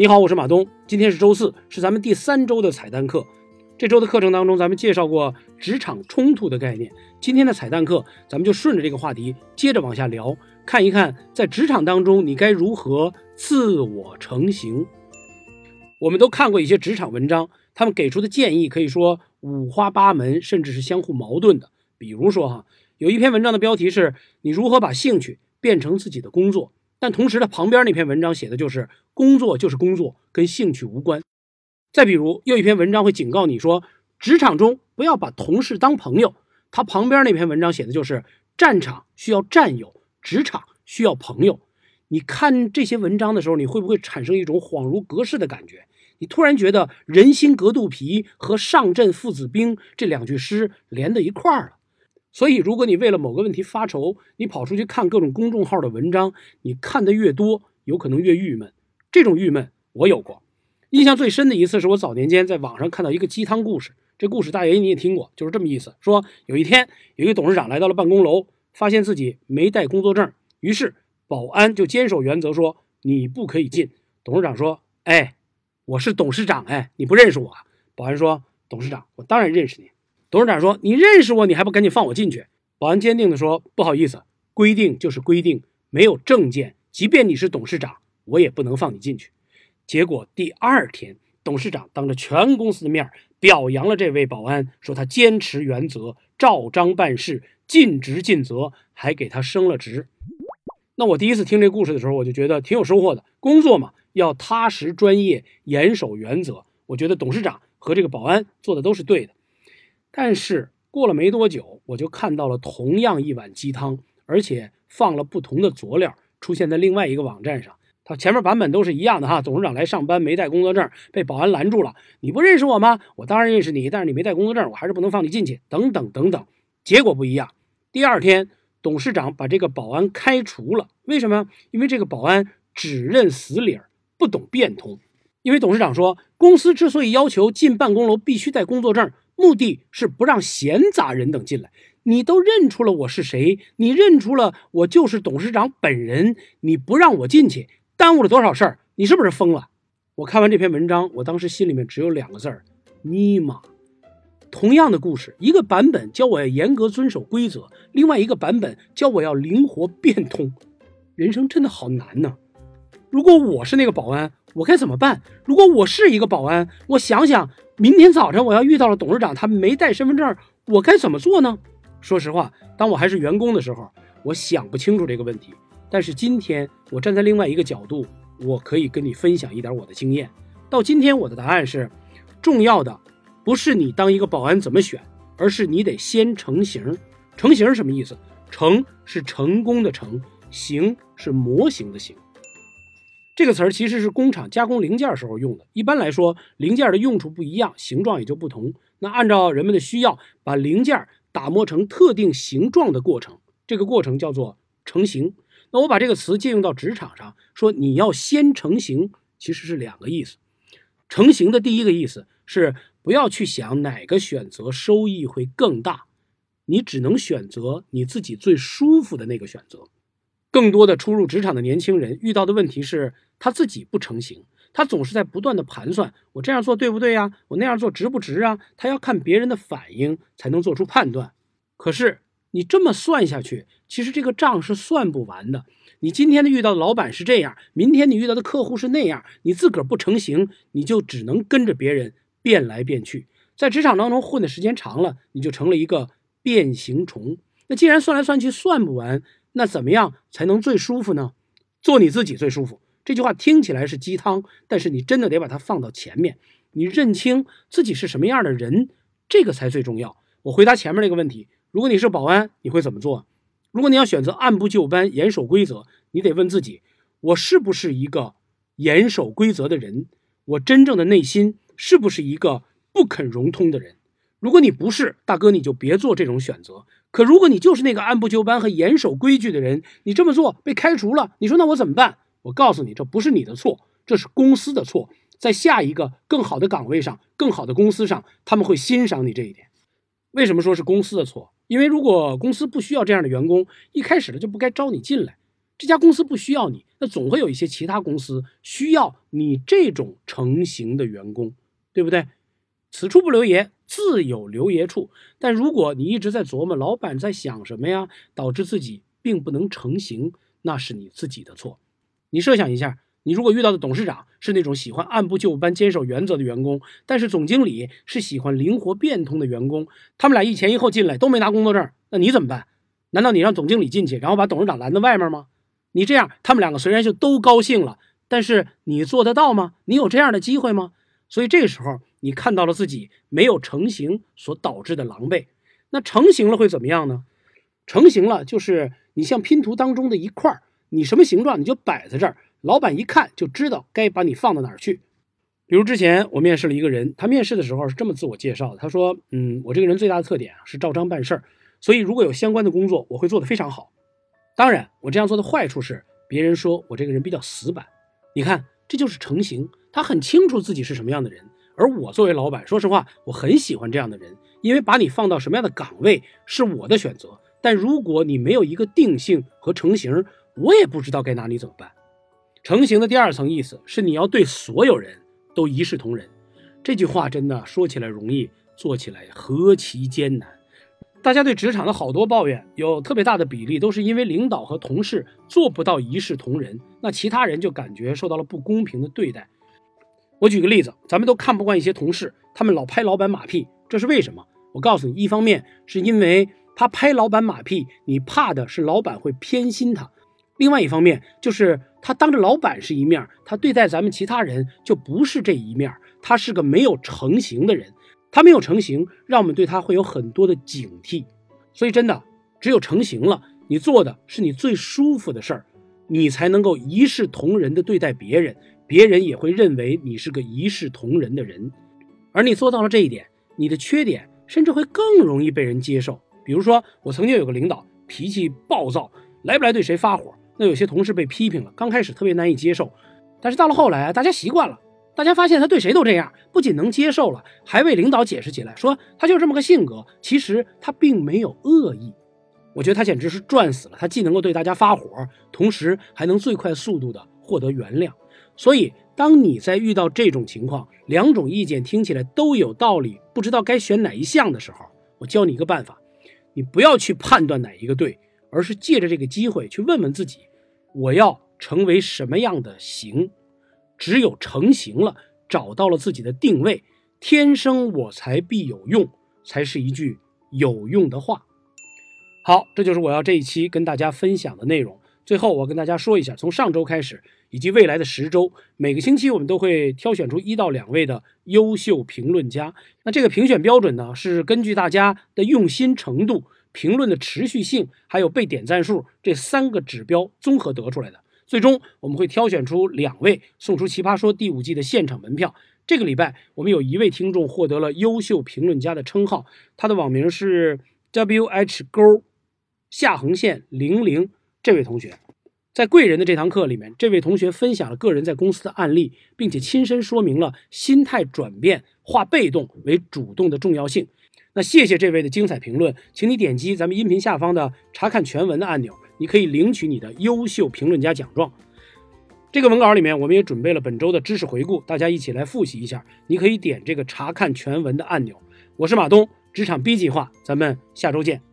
你好，我是马东。今天是周四，是咱们第三周的彩蛋课。这周的课程当中，咱们介绍过职场冲突的概念。今天的彩蛋课，咱们就顺着这个话题接着往下聊，看一看在职场当中你该如何自我成型。我们都看过一些职场文章，他们给出的建议可以说五花八门，甚至是相互矛盾的。比如说哈，有一篇文章的标题是“你如何把兴趣变成自己的工作”。但同时，他旁边那篇文章写的就是工作就是工作，跟兴趣无关。再比如，又一篇文章会警告你说，职场中不要把同事当朋友。他旁边那篇文章写的就是战场需要战友，职场需要朋友。你看这些文章的时候，你会不会产生一种恍如隔世的感觉？你突然觉得“人心隔肚皮”和“上阵父子兵”这两句诗连在一块儿了。所以，如果你为了某个问题发愁，你跑出去看各种公众号的文章，你看的越多，有可能越郁闷。这种郁闷我有过，印象最深的一次是我早年间在网上看到一个鸡汤故事。这故事大爷你也听过，就是这么意思：说有一天，有一个董事长来到了办公楼，发现自己没带工作证，于是保安就坚守原则说你不可以进。董事长说：“哎，我是董事长，哎，你不认识我？”保安说：“董事长，我当然认识你。”董事长说：“你认识我，你还不赶紧放我进去？”保安坚定地说：“不好意思，规定就是规定，没有证件，即便你是董事长，我也不能放你进去。”结果第二天，董事长当着全公司的面表扬了这位保安，说他坚持原则，照章办事，尽职尽责，还给他升了职。那我第一次听这故事的时候，我就觉得挺有收获的。工作嘛，要踏实专业，严守原则。我觉得董事长和这个保安做的都是对的。但是过了没多久，我就看到了同样一碗鸡汤，而且放了不同的佐料，出现在另外一个网站上。它前面版本都是一样的哈。董事长来上班没带工作证，被保安拦住了。你不认识我吗？我当然认识你，但是你没带工作证，我还是不能放你进去。等等等等，结果不一样。第二天，董事长把这个保安开除了。为什么？因为这个保安只认死理儿，不懂变通。因为董事长说，公司之所以要求进办公楼必须带工作证。目的是不让闲杂人等进来。你都认出了我是谁，你认出了我就是董事长本人，你不让我进去，耽误了多少事儿？你是不是疯了？我看完这篇文章，我当时心里面只有两个字儿：尼玛！同样的故事，一个版本教我要严格遵守规则，另外一个版本教我要灵活变通。人生真的好难呢。如果我是那个保安，我该怎么办？如果我是一个保安，我想想。明天早晨我要遇到了董事长，他没带身份证，我该怎么做呢？说实话，当我还是员工的时候，我想不清楚这个问题。但是今天我站在另外一个角度，我可以跟你分享一点我的经验。到今天我的答案是：重要的不是你当一个保安怎么选，而是你得先成型。成型什么意思？成是成功的成，型是模型的型。这个词儿其实是工厂加工零件时候用的。一般来说，零件的用处不一样，形状也就不同。那按照人们的需要，把零件打磨成特定形状的过程，这个过程叫做成型。那我把这个词借用到职场上，说你要先成型，其实是两个意思。成型的第一个意思是不要去想哪个选择收益会更大，你只能选择你自己最舒服的那个选择。更多的初入职场的年轻人遇到的问题是。他自己不成型，他总是在不断的盘算：我这样做对不对呀？我那样做值不值啊？他要看别人的反应才能做出判断。可是你这么算下去，其实这个账是算不完的。你今天的遇到的老板是这样，明天你遇到的客户是那样，你自个儿不成型，你就只能跟着别人变来变去。在职场当中混的时间长了，你就成了一个变形虫。那既然算来算去算不完，那怎么样才能最舒服呢？做你自己最舒服。这句话听起来是鸡汤，但是你真的得把它放到前面。你认清自己是什么样的人，这个才最重要。我回答前面那个问题：如果你是保安，你会怎么做？如果你要选择按部就班、严守规则，你得问自己：我是不是一个严守规则的人？我真正的内心是不是一个不肯融通的人？如果你不是，大哥，你就别做这种选择。可如果你就是那个按部就班和严守规矩的人，你这么做被开除了，你说那我怎么办？我告诉你，这不是你的错，这是公司的错。在下一个更好的岗位上、更好的公司上，他们会欣赏你这一点。为什么说是公司的错？因为如果公司不需要这样的员工，一开始的就不该招你进来。这家公司不需要你，那总会有一些其他公司需要你这种成型的员工，对不对？此处不留爷，自有留爷处。但如果你一直在琢磨老板在想什么呀，导致自己并不能成型，那是你自己的错。你设想一下，你如果遇到的董事长是那种喜欢按部就班、坚守原则的员工，但是总经理是喜欢灵活变通的员工，他们俩一前一后进来都没拿工作证，那你怎么办？难道你让总经理进去，然后把董事长拦在外面吗？你这样，他们两个虽然就都高兴了，但是你做得到吗？你有这样的机会吗？所以这个时候。你看到了自己没有成型所导致的狼狈，那成型了会怎么样呢？成型了就是你像拼图当中的一块你什么形状你就摆在这儿，老板一看就知道该把你放到哪儿去。比如之前我面试了一个人，他面试的时候是这么自我介绍的，他说：“嗯，我这个人最大的特点是照章办事儿，所以如果有相关的工作，我会做得非常好。当然，我这样做的坏处是别人说我这个人比较死板。你看，这就是成型，他很清楚自己是什么样的人。”而我作为老板，说实话，我很喜欢这样的人，因为把你放到什么样的岗位是我的选择。但如果你没有一个定性和成型，我也不知道该拿你怎么办。成型的第二层意思是你要对所有人都一视同仁。这句话真的说起来容易，做起来何其艰难。大家对职场的好多抱怨，有特别大的比例都是因为领导和同事做不到一视同仁，那其他人就感觉受到了不公平的对待。我举个例子，咱们都看不惯一些同事，他们老拍老板马屁，这是为什么？我告诉你，一方面是因为他拍老板马屁，你怕的是老板会偏心他；另外一方面就是他当着老板是一面，他对待咱们其他人就不是这一面，他是个没有成型的人，他没有成型，让我们对他会有很多的警惕。所以真的，只有成型了，你做的是你最舒服的事儿，你才能够一视同仁的对待别人。别人也会认为你是个一视同仁的人，而你做到了这一点，你的缺点甚至会更容易被人接受。比如说，我曾经有个领导脾气暴躁，来不来对谁发火，那有些同事被批评了，刚开始特别难以接受，但是到了后来，大家习惯了，大家发现他对谁都这样，不仅能接受了，还为领导解释起来，说他就这么个性格，其实他并没有恶意。我觉得他简直是赚死了，他既能够对大家发火，同时还能最快速度的获得原谅。所以，当你在遇到这种情况，两种意见听起来都有道理，不知道该选哪一项的时候，我教你一个办法：你不要去判断哪一个对，而是借着这个机会去问问自己，我要成为什么样的型？只有成型了，找到了自己的定位，天生我材必有用，才是一句有用的话。好，这就是我要这一期跟大家分享的内容。最后，我跟大家说一下，从上周开始。以及未来的十周，每个星期我们都会挑选出一到两位的优秀评论家。那这个评选标准呢，是根据大家的用心程度、评论的持续性，还有被点赞数这三个指标综合得出来的。最终我们会挑选出两位，送出《奇葩说》第五季的现场门票。这个礼拜我们有一位听众获得了优秀评论家的称号，他的网名是 W H 勾下横线零零，这位同学。在贵人的这堂课里面，这位同学分享了个人在公司的案例，并且亲身说明了心态转变化被动为主动的重要性。那谢谢这位的精彩评论，请你点击咱们音频下方的查看全文的按钮，你可以领取你的优秀评论家奖状。这个文稿里面，我们也准备了本周的知识回顾，大家一起来复习一下。你可以点这个查看全文的按钮。我是马东，职场 B 计划，咱们下周见。